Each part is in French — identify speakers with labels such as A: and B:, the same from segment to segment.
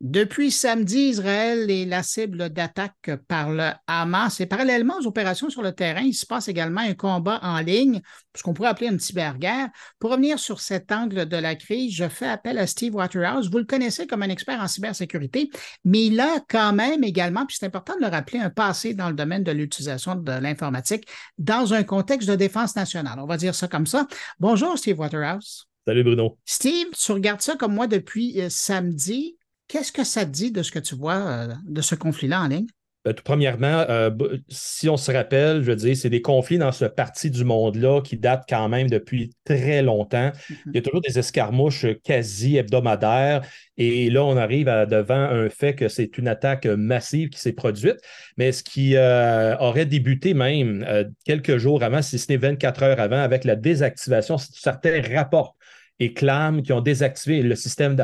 A: Depuis samedi, Israël est la cible d'attaque par le Hamas et parallèlement aux opérations sur le terrain, il se passe également un combat en ligne, ce qu'on pourrait appeler une cyberguerre. Pour revenir sur cet angle de la crise, je fais appel à Steve Waterhouse. Vous le connaissez comme un expert en cybersécurité, mais il a quand même également, puis c'est important de le rappeler, un passé dans le domaine de l'utilisation de l'informatique dans un contexte de défense nationale. On va dire ça comme ça. Bonjour, Steve Waterhouse.
B: Salut Bruno.
A: Steve, tu regardes ça comme moi depuis euh, samedi. Qu'est-ce que ça te dit de ce que tu vois euh, de ce conflit-là en ligne?
B: Ben, tout premièrement, euh, si on se rappelle, je veux dire, c'est des conflits dans ce parti du monde-là qui datent quand même depuis très longtemps. Mm-hmm. Il y a toujours des escarmouches quasi hebdomadaires. Et là, on arrive devant un fait que c'est une attaque massive qui s'est produite. Mais ce qui euh, aurait débuté même quelques jours avant, si ce n'est 24 heures avant, avec la désactivation, certains rapports et clament qui ont désactivé le système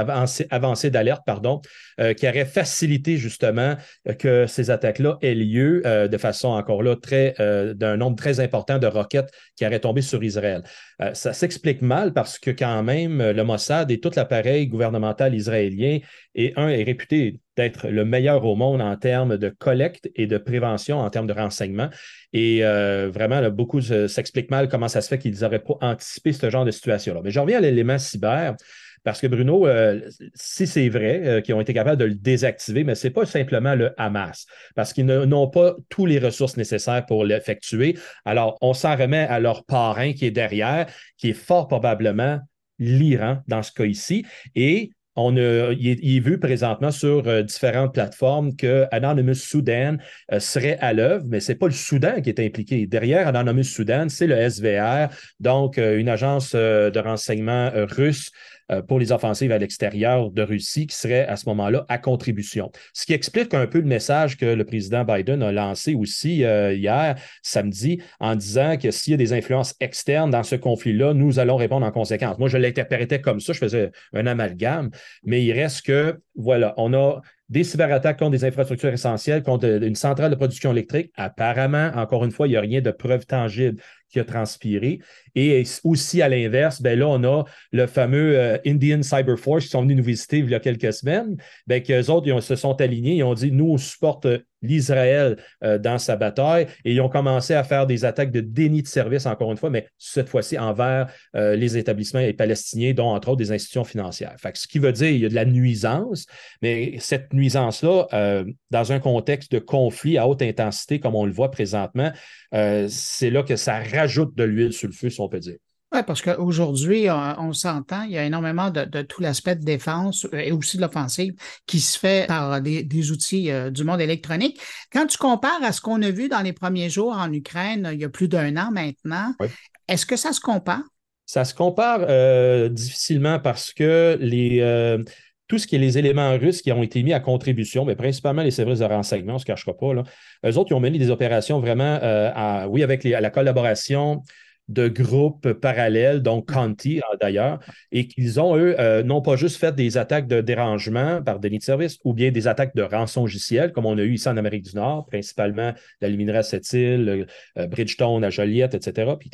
B: avancé d'alerte, pardon, euh, qui aurait facilité justement euh, que ces attaques-là aient lieu euh, de façon encore là d'un nombre très important de roquettes qui auraient tombé sur Israël. ça s'explique mal parce que quand même le Mossad et tout l'appareil gouvernemental israélien et un est réputé d'être le meilleur au monde en termes de collecte et de prévention, en termes de renseignement. Et vraiment, beaucoup s'explique mal comment ça se fait qu'ils n'auraient pas anticipé ce genre de situation-là. Mais je reviens à l'élément cyber. Parce que Bruno, euh, si c'est vrai euh, qu'ils ont été capables de le désactiver, mais ce n'est pas simplement le Hamas, parce qu'ils n'ont pas tous les ressources nécessaires pour l'effectuer. Alors, on s'en remet à leur parrain qui est derrière, qui est fort probablement l'Iran dans ce cas ici. Et on il, est, vu présentement sur euh, différentes plateformes que Anonymous Sudan serait à l'œuvre, mais ce n'est pas le Soudan qui est impliqué. Derrière Anonymous Sudan, c'est le SVR, donc une agence de renseignement russe euh, pour les offensives à l'extérieur de Russie qui seraient à ce moment-là à contribution. Ce qui explique un peu le message que le président Biden a lancé aussi euh, hier, samedi, en disant que s'il y a des influences externes dans ce conflit-là, nous allons répondre en conséquence. Moi, je l'interprétais comme ça, je faisais un amalgame, mais il reste que, voilà, on a des cyberattaques contre des infrastructures essentielles, contre une centrale de production électrique. Apparemment, encore une fois, il n'y a rien de preuve tangible qui a transpiré. Et aussi à l'inverse, ben là, on a le fameux euh, Indian Cyber Force qui sont venus nous visiter il y a quelques semaines, ben, qu'eux autres, ils se sont alignés, ils ont dit, nous, on supporte l'Israël euh, dans sa bataille et ils ont commencé à faire des attaques de déni de service, encore une fois, mais cette fois-ci envers euh, les établissements palestiniens, dont entre autres des institutions financières. Ce qui veut dire qu'il y a de la nuisance, mais cette nuisance-là, dans un contexte de conflit à haute intensité, comme on le voit présentement, c'est là que ça rajoute de l'huile sur le feu, si on peut dire.
A: Oui, parce qu'aujourd'hui, on, s'entend, il y a énormément de, tout l'aspect de défense euh, et aussi de l'offensive qui se fait par des, outils euh, du monde électronique. Quand tu compares à ce qu'on a vu dans les premiers jours en Ukraine, il y a plus d'un an maintenant, est-ce que ça se compare?
B: Ça se compare euh, difficilement parce que les, tout ce qui est les éléments russes qui ont été mis à contribution, mais principalement les services de renseignement, on ne se cachera pas, là, eux autres, ils ont mené des opérations vraiment, oui, avec la collaboration de groupes parallèles, donc Conti d'ailleurs, et qu'ils ont, eux, euh, non pas juste fait des attaques de dérangement par déni de service ou bien des attaques de rançongiciel, comme on a eu ici en Amérique du Nord, principalement la luminerie à Sept-Îles, euh, Bridgestone à Joliette, etc. Puis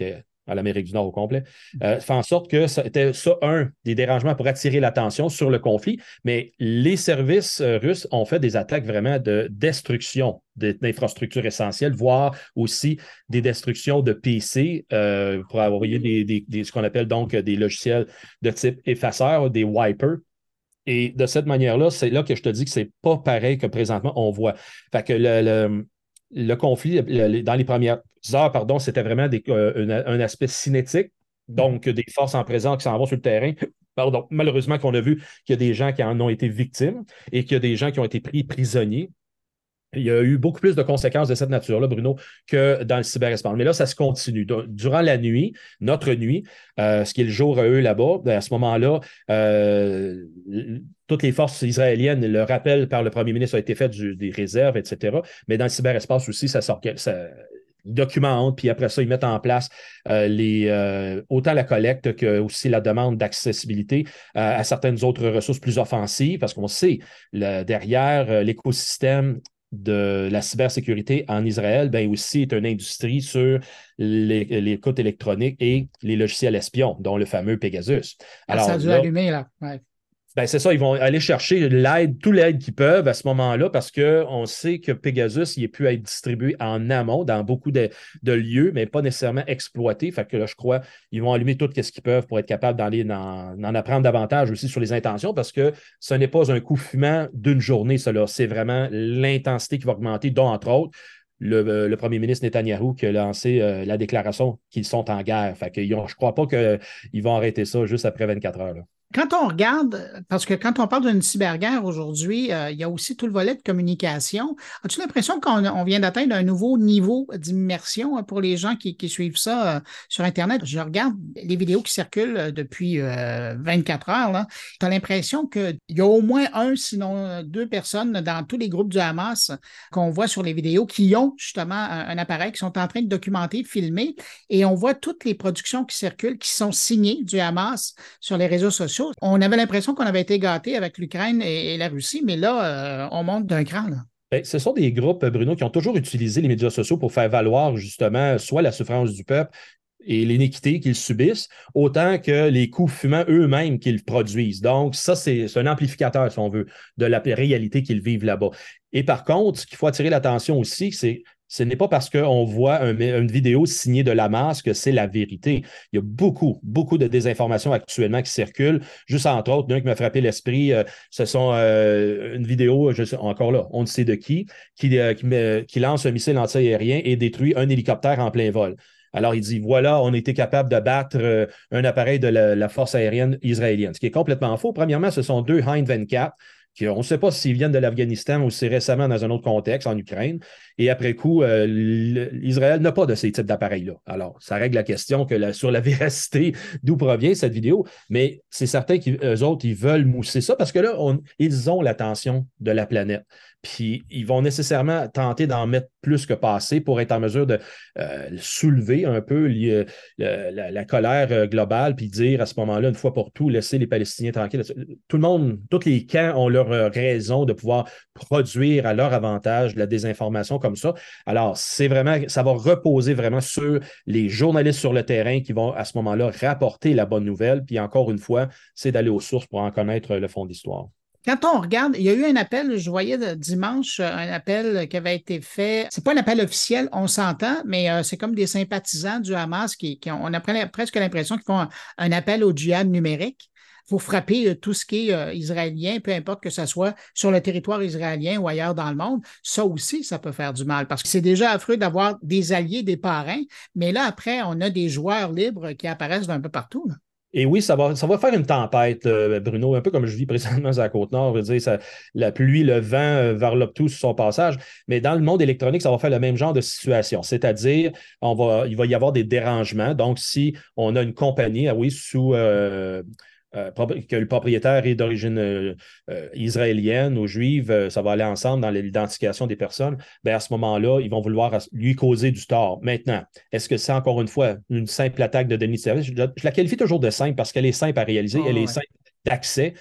B: à l'Amérique du Nord au complet, euh, fait en sorte que c'était ça, un, des dérangements pour attirer l'attention sur le conflit, mais les services euh, russes ont fait des attaques vraiment de destruction d'infrastructures essentielles, voire aussi des destructions de PC euh, pour envoyer des, ce qu'on appelle donc des logiciels de type effaceur, des wipers. Et de cette manière-là, c'est là que je te dis que c'est pas pareil que présentement on voit. Fait que le le conflit, dans les premières heures, pardon, c'était vraiment euh, un, aspect cinétique, donc des forces en présence qui s'en vont sur le terrain. Pardon, malheureusement qu'on a vu qu'il y a des gens qui en ont été victimes et qu'il y a des gens qui ont été pris prisonniers. Il y a eu beaucoup plus de conséquences de cette nature-là, Bruno, que dans le cyberespace. Mais là, ça se continue. Durant la nuit, notre nuit, euh, ce qui est le jour à eux là-bas, ben, à ce moment-là, euh, toutes les forces israéliennes, le rappel par le premier ministre a été fait des réserves, etc. Mais dans le cyberespace aussi, ça sort. Ça, documentent, puis après ça, ils mettent en place euh, les, autant la collecte que aussi la demande d'accessibilité à certaines autres ressources plus offensives, parce qu'on sait, derrière l'écosystème de la cybersécurité en Israël, ben aussi est une industrie sur les, les électroniques et les logiciels espions, dont le fameux Pegasus.
A: Alors, ça a dû allumer, là.
B: Ben c'est ça, ils vont aller chercher l'aide, tout l'aide qu'ils peuvent à ce moment-là parce qu'on sait que Pegasus, il est pu être distribué en amont dans beaucoup de, lieux, mais pas nécessairement exploité. Fait que là, je crois ils vont allumer tout ce qu'ils peuvent pour être capables d'en apprendre davantage aussi sur les intentions parce que ce n'est pas un coup fumant d'une journée, cela. C'est vraiment l'intensité qui va augmenter, dont entre autres le, euh, premier ministre Netanyahou qui a lancé euh, la déclaration qu'ils sont en guerre. Fait que je ne crois pas qu'ils vont arrêter ça juste après 24 heures.
A: Quand on regarde, parce que quand on parle d'une cyberguerre aujourd'hui, euh, il y a aussi tout le volet de communication. As-tu l'impression qu'on vient d'atteindre un nouveau niveau d'immersion hein, pour les gens qui, suivent ça euh, sur Internet? Je regarde les vidéos qui circulent euh, depuis 24 heures. Tu as l'impression qu'il y a au moins un, sinon deux personnes dans tous les groupes du Hamas qu'on voit sur les vidéos qui ont justement un, un, appareil, qui sont en train de documenter, filmer, et on voit toutes les productions qui circulent, qui sont signées du Hamas sur les réseaux sociaux on avait l'impression qu'on avait été gâté avec l'Ukraine et, la Russie, mais là, euh, on monte d'un cran.
B: Ben, ce sont des groupes, Bruno, qui ont toujours utilisé les médias sociaux pour faire valoir justement soit la souffrance du peuple et l'iniquité qu'ils subissent, autant que les coups fumants eux-mêmes qu'ils produisent. Donc, ça, c'est un amplificateur, si on veut, de la réalité qu'ils vivent là-bas. Et par contre, ce qu'il faut attirer l'attention aussi, c'est ce n'est pas parce qu'on voit une vidéo signée de la masse que c'est la vérité. Il y a beaucoup, beaucoup de désinformations actuellement qui circulent. Juste entre autres, d'un qui m'a frappé l'esprit, euh, ce sont euh, une vidéo, je sais, encore là, on ne sait de qui, qui, euh, qui, lance un missile anti-aérien et détruit un hélicoptère en plein vol. Alors, il dit, voilà, on a été capable de battre un appareil de la, la, force aérienne israélienne, ce qui est complètement faux. Premièrement, ce sont deux Hind 24 on ne sait pas s'ils viennent de l'Afghanistan ou si récemment dans un autre contexte, en Ukraine. Et après coup, euh, Israël n'a pas de ces types d'appareils-là. Alors, ça règle la question que sur la véracité d'où provient cette vidéo, mais c'est certain qu'eux autres, ils veulent mousser ça parce que là, ils ont l'attention de la planète. Puis ils vont nécessairement tenter d'en mettre plus que passer pour être en mesure de euh, soulever un peu la, colère euh, globale, puis dire à ce moment-là, une fois pour tout, laisser les Palestiniens tranquilles. Tout le monde, tous les camps ont leur euh, raison de pouvoir produire à leur avantage de la désinformation comme ça. Alors, c'est vraiment, ça va reposer vraiment sur les journalistes sur le terrain qui vont à ce moment-là rapporter la bonne nouvelle. Puis encore une fois, c'est d'aller aux sources pour en connaître le fond d'histoire.
A: Quand on regarde, il y a eu un appel, je voyais dimanche un appel qui avait été fait. C'est pas un appel officiel, on s'entend, mais euh, c'est comme des sympathisants du Hamas qui, on a presque l'impression qu'ils font un, appel au djihad numérique pour frapper euh, tout ce qui est euh, israélien, peu importe que ce soit sur le territoire israélien ou ailleurs dans le monde. Ça aussi, ça peut faire du mal parce que c'est déjà affreux d'avoir des alliés, des parrains, mais là, après, on a des joueurs libres qui apparaissent d'un peu partout.
B: Et oui, ça va, ça va faire une tempête, euh, Bruno, un peu comme je vis présentement à la Côte-Nord. la pluie, le vent vers l'obtus sur son passage. Mais dans le monde électronique, ça va faire le même genre de situation. C'est-à-dire, va, il va y avoir des dérangements. Donc, si on a une compagnie, ah oui, sous. Que le propriétaire est d'origine euh, euh, israélienne ou juive, ça va aller ensemble dans l'identification des personnes, bien à ce moment-là, ils vont vouloir donc causer du tort. Maintenant, est-ce que c'est encore une fois une simple attaque de déni de service? Je, la qualifie toujours de simple parce qu'elle est simple à réaliser, ah elle est simple d'accès.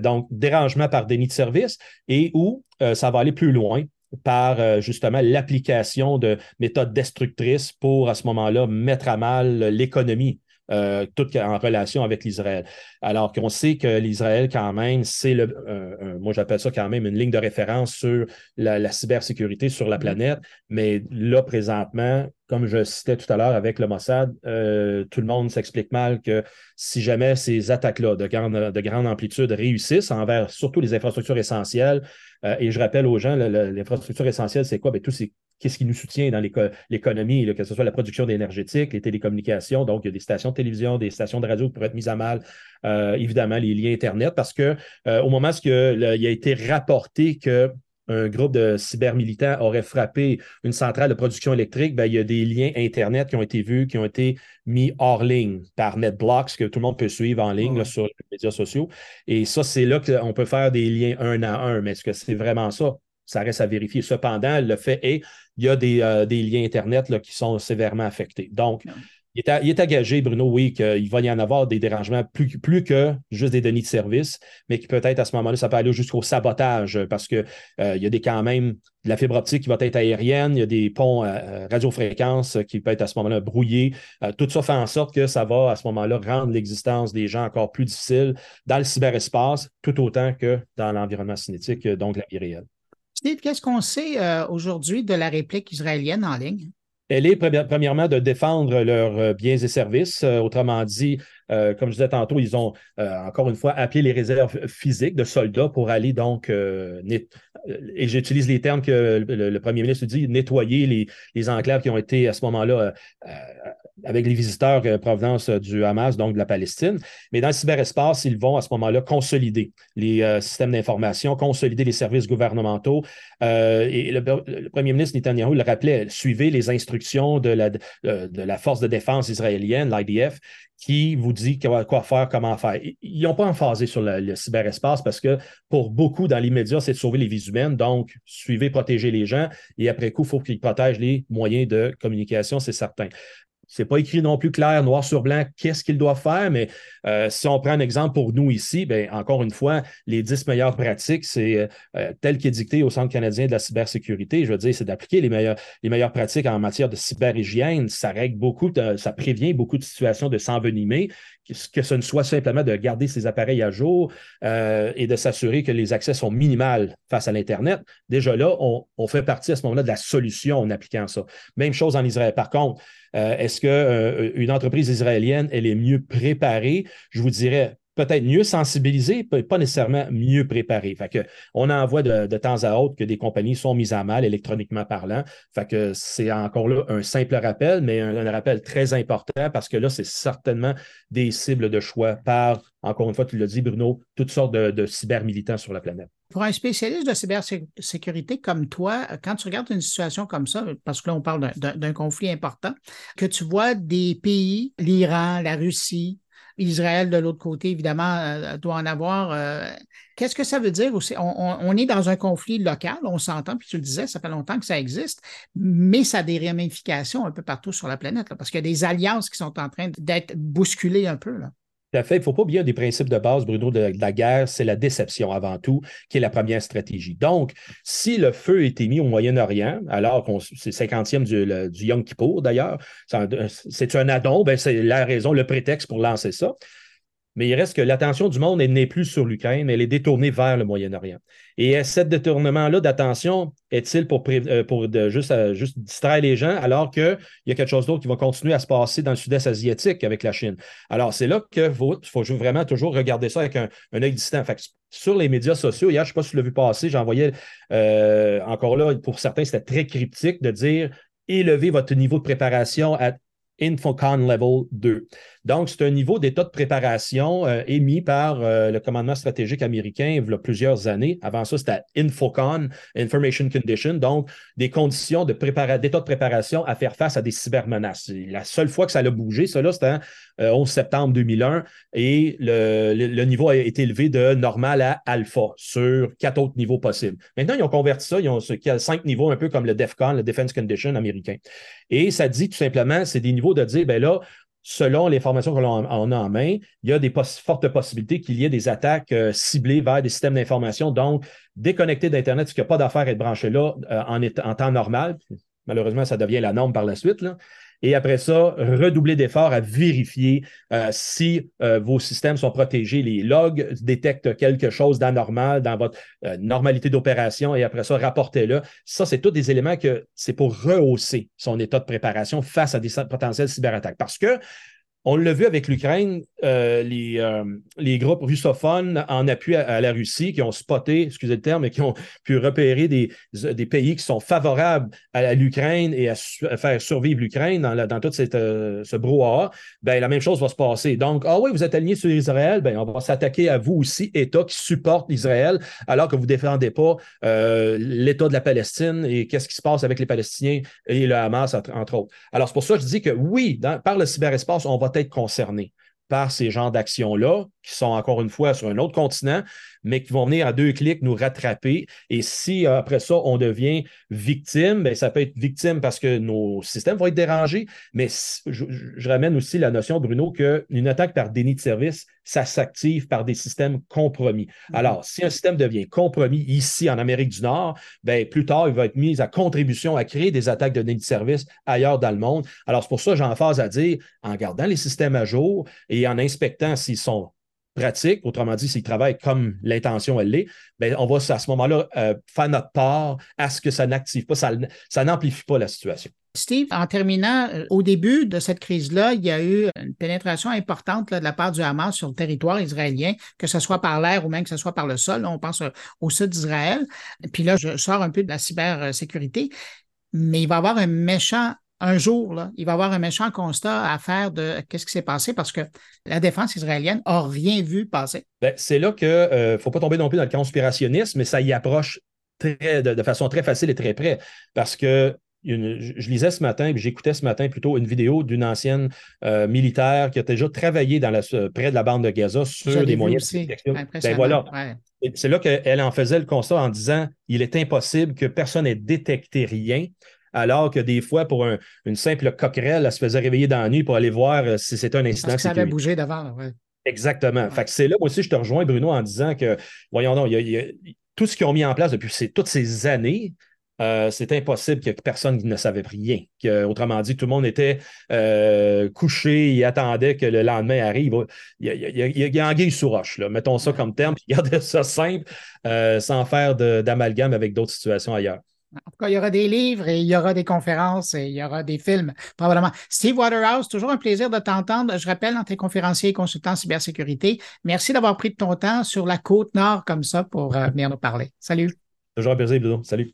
B: donc, dérangement par déni de service et où ça va aller plus loin par justement l'application de méthodes destructrices pour à ce moment-là mettre à mal l'économie euh, tout en relation avec l'Israël. Alors qu'on sait que l'Israël, quand même, c'est le, euh, moi j'appelle ça quand même une ligne de référence sur la, cybersécurité sur la mm-hmm. planète, mais là, présentement, comme je citais tout à l'heure avec le Mossad, euh, tout le monde s'explique mal que si jamais ces attaques-là de grande, de grande amplitude réussissent envers surtout les infrastructures essentielles, et je rappelle aux gens, l'infrastructure essentielle, c'est quoi? Bien, tous ces qu'est-ce qui nous soutient dans l'économie, que ce soit la production énergétique, les télécommunications. Donc, il y a des stations de télévision, des stations de radio qui pourraient être mises à mal, euh, évidemment, les liens Internet, parce que euh, au moment où il a été rapporté que un groupe de cybermilitants aurait frappé une centrale de production électrique, ben, il y a des liens Internet qui ont été vus, qui ont été mis hors ligne par NetBlocks, que tout le monde peut suivre en ligne sur les médias sociaux. Et ça, c'est là qu'on peut faire des liens un à un. Mais est-ce que c'est vraiment ça? Ça reste à vérifier. Cependant, le fait est, il y a des, euh, liens Internet là, qui sont sévèrement affectés. Donc, Il est, engagé, Bruno, oui, qu'il va y en avoir des dérangements plus, plus que juste des données de service, mais qui peut-être à ce moment-là, ça peut aller jusqu'au sabotage parce qu'il euh, y a des, quand même de la fibre optique qui va être aérienne, il y a des ponts à radiofréquence qui peuvent être à ce moment-là brouillés. Euh, tout ça fait en sorte que ça va à ce moment-là rendre l'existence des gens encore plus difficile dans le cyberespace, tout autant que dans l'environnement cinétique, donc la vie réelle.
A: Qu'est-ce qu'on sait euh, aujourd'hui de la réplique israélienne en ligne?
B: Elle est premièrement de défendre leurs euh, biens et services. Euh, autrement dit, comme je disais tantôt, ils ont encore une fois appelé les réserves physiques de soldats pour aller donc, et j'utilise les termes que le, premier ministre dit, nettoyer les, les, enclaves qui ont été à ce moment-là avec les visiteurs euh, provenance euh, du Hamas, donc de la Palestine. Mais dans le cyberespace, ils vont à ce moment-là consolider les euh, systèmes d'information, consolider les services gouvernementaux. et le, premier ministre Netanyahu le rappelait, suivez les instructions de la, de la force de défense israélienne, l'IDF, qui vous dit quoi faire, comment faire. Ils n'ont pas emphasé sur le, cyberespace parce que pour beaucoup, dans l'immédiat, c'est de sauver les vies humaines. Donc, suivez, protégez les gens. Et après coup, il faut qu'ils protègent les moyens de communication, c'est certain. C'est pas écrit non plus clair, noir sur blanc, qu'est-ce qu'il doit faire, mais euh, si on prend un exemple pour nous ici, bien, encore une fois, les dix meilleures pratiques, c'est euh, euh, tel dicté au Centre canadien de la cybersécurité. Je veux dire, c'est d'appliquer les meilleures, les meilleures pratiques en matière de cyberhygiène. Ça règle beaucoup, ça prévient beaucoup de situations de s'envenimer, que ce ne soit simplement de garder ses appareils à jour et de s'assurer que les accès sont minimales face à l'Internet. Déjà là, on, fait partie à ce moment-là de la solution en appliquant ça. Même chose en Israël. Par contre, euh, est-ce qu'une euh, entreprise israélienne, elle est mieux préparée? Je vous dirais peut-être mieux sensibilisée, pas nécessairement mieux que on en voit de, temps à autre que des compagnies sont mises à mal électroniquement parlant. C'est encore là un simple rappel, mais un, rappel très important parce que là, c'est certainement des cibles de choix par, encore une fois, tu l'as dit, Bruno, toutes sortes de, de cybermilitants sur la planète.
A: Pour un spécialiste de cybersécurité comme toi, quand tu regardes une situation comme ça, parce que là, on parle d'un conflit important, que tu vois des pays, l'Iran, la Russie, Israël de l'autre côté, évidemment, euh, doit en avoir. Euh, qu'est-ce que ça veut dire aussi? On, est dans un conflit local, on s'entend, puis tu le disais, ça fait longtemps que ça existe, mais ça a des ramifications un peu partout sur la planète, parce qu'il y a des alliances qui sont en train d'être bousculées un peu. Là.
B: Fait. Il ne faut pas oublier des principes de base, Bruno, de, la guerre, c'est la déception avant tout, qui est la première stratégie. Donc, si le feu est émis au Moyen-Orient, alors qu'on c'est 50e du, du Yom Kippour d'ailleurs, c'est un addon, ben c'est la raison, le prétexte pour lancer ça. Mais il reste que l'attention du monde n'est plus sur l'Ukraine, mais elle est détournée vers le Moyen-Orient. Et ce détournement-là d'attention est-il pour, euh, euh, juste distraire les gens alors qu'il y a quelque chose d'autre qui va continuer à se passer dans le sud-est asiatique avec la Chine? Alors, c'est là qu'il faut, faut, vraiment toujours regarder ça avec un, œil distant. sur les médias sociaux, hier, je ne sais pas si tu l'as vu passer, j'envoyais euh, encore là, pour certains, c'était très cryptique de dire élevez votre niveau de préparation à Infocon Level 2. Donc, c'est un niveau d'état de préparation euh, émis par euh, le commandement stratégique américain il y a plusieurs années. Avant ça, c'était Infocon, Information Condition, donc des conditions d'état de, de, préparation à faire face à des cybermenaces. La seule fois que ça a bougé, cela, c'était 11 euh, septembre 2001 et le, niveau a été élevé de normal à alpha sur quatre autres niveaux possibles. Maintenant, ils ont converti ça, ils ont cinq niveaux, un peu comme le DEFCON, le Defense Condition américain. Et ça dit tout simplement, c'est des niveaux de dire, ben là, selon les formations qu'on a en main, il y a des fortes possibilités qu'il y ait des attaques euh, ciblées vers des systèmes d'information, donc déconnectés d'Internet, ce qu'il n'y a pas d'affaire à être branché là euh, en, temps normal. Malheureusement, ça devient la norme par la suite. Et après ça, redoubler d'efforts à vérifier euh, si euh, vos systèmes sont protégés. Les logs détectent quelque chose d'anormal dans votre euh, normalité d'opération et après ça, rapportez-le. Ça, c'est tous des éléments que c'est pour rehausser son état de préparation face à des potentielles cyberattaques. Parce que on l'a vu avec l'Ukraine, euh, les, euh, les, groupes russophones en appui à, la Russie qui ont spoté, excusez le terme, mais qui ont pu repérer des, pays qui sont favorables à, l'Ukraine et à, faire survivre l'Ukraine dans, dans, tout cette, euh, ce brouhaha. Ben, la même chose va se passer. Donc, ah oui, vous êtes aligné sur Israël, ben, on va s'attaquer à vous aussi, État qui supporte Israël, alors que vous ne défendez pas l'État de la Palestine et qu'est-ce qui se passe avec les Palestiniens et le Hamas, entre, autres. Alors, c'est pour ça que je dis que oui, par le cyberespace, on va être concernés par ces genres d'actions-là, qui sont encore une fois sur un autre continent, mais qui vont venir à deux clics nous rattraper. Et si après ça, on devient victime, bien, ça peut être victime parce que nos systèmes vont être dérangés, mais je, je ramène aussi la notion, Bruno, qu'une attaque par déni de service, ça s'active par des systèmes compromis. Mm-hmm. Alors, si un système devient compromis ici en Amérique du Nord, bien, plus tard, il va être mis à contribution à créer des attaques de déni de service ailleurs dans le monde. Alors, c'est pour ça que phase à dire, en gardant les systèmes à jour et en inspectant s'ils sont pratiques, autrement dit, s'ils travaillent comme l'intention elle l'est, bien, on va à ce moment-là euh, faire notre part à ce que ça n'active pas, ça, ça n'amplifie pas la situation.
A: Steve, en terminant, euh, au début de cette crise-là, il y a eu une pénétration importante de la part du Hamas sur le territoire israélien, que ce soit par l'air ou même que ce soit par le sol. on pense euh, au sud d'Israël. Puis là, je sors un peu de la cybersécurité, mais il va y avoir un méchant un jour, là, il va y avoir un méchant constat à faire de qu'est-ce qui s'est passé parce que la défense israélienne n'a rien vu passer.
B: Ben, c'est là qu'il ne euh, faut pas tomber non plus dans le conspirationnisme, mais ça y approche très, de, façon très facile et très près. Parce que je, lisais ce matin, puis j'écoutais ce matin plutôt une vidéo d'une ancienne euh, militaire qui a déjà travaillé dans la, près de la bande de Gaza sur des moyens de. Ben voilà. C'est là qu'elle en faisait le constat en disant il est impossible que personne n'ait détecté rien alors que des fois, pour une simple coquerelle, elle se faisait réveiller dans la nuit pour aller voir euh, si c'était un incident.
A: Parce que ça avait bougé d'avant.
B: Exactement. Fait que c'est là aussi, je te rejoins, Bruno, en disant que, voyons donc, tout ce qu'ils ont mis en place depuis toutes ces années, euh, c'est impossible que personne ne savait rien. Que, autrement dit, tout le monde était euh, couché et attendait que le lendemain arrive. Il y a, il y a, il y a anguille sous roche, là. mettons ça comme terme, puis gardez ça simple, sans faire d'amalgame avec d'autres situations ailleurs.
A: En tout cas, il y aura des livres et il y aura des conférences et il y aura des films, probablement. Steve Waterhouse, toujours un plaisir de t'entendre. Je rappelle, dans tes conférenciers et consultants cybersécurité, merci d'avoir pris de ton temps sur la côte nord comme ça pour euh, venir nous parler. Salut.
B: Toujours un plaisir. Salut.